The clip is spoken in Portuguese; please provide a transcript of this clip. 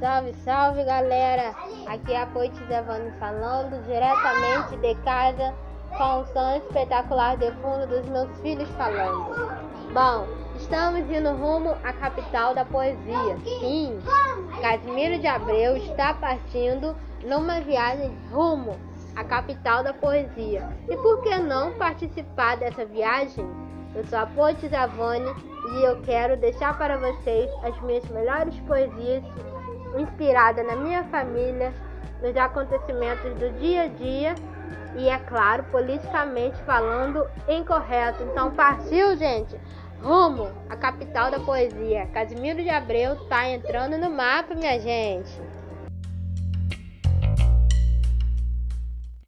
Salve, salve galera! Aqui é a Poetisa Vani falando diretamente de casa com o som espetacular de fundo dos meus filhos falando. Bom, estamos indo rumo à capital da poesia. Sim, Casimiro de Abreu está partindo numa viagem rumo à capital da poesia. E por que não participar dessa viagem? Eu sou a Poetisa Vani e eu quero deixar para vocês as minhas melhores poesias inspirada na minha família, nos acontecimentos do dia a dia e, é claro, politicamente falando, incorreto. Então, partiu, gente! Rumo à capital da poesia. Casimiro de Abreu está entrando no mapa, minha gente.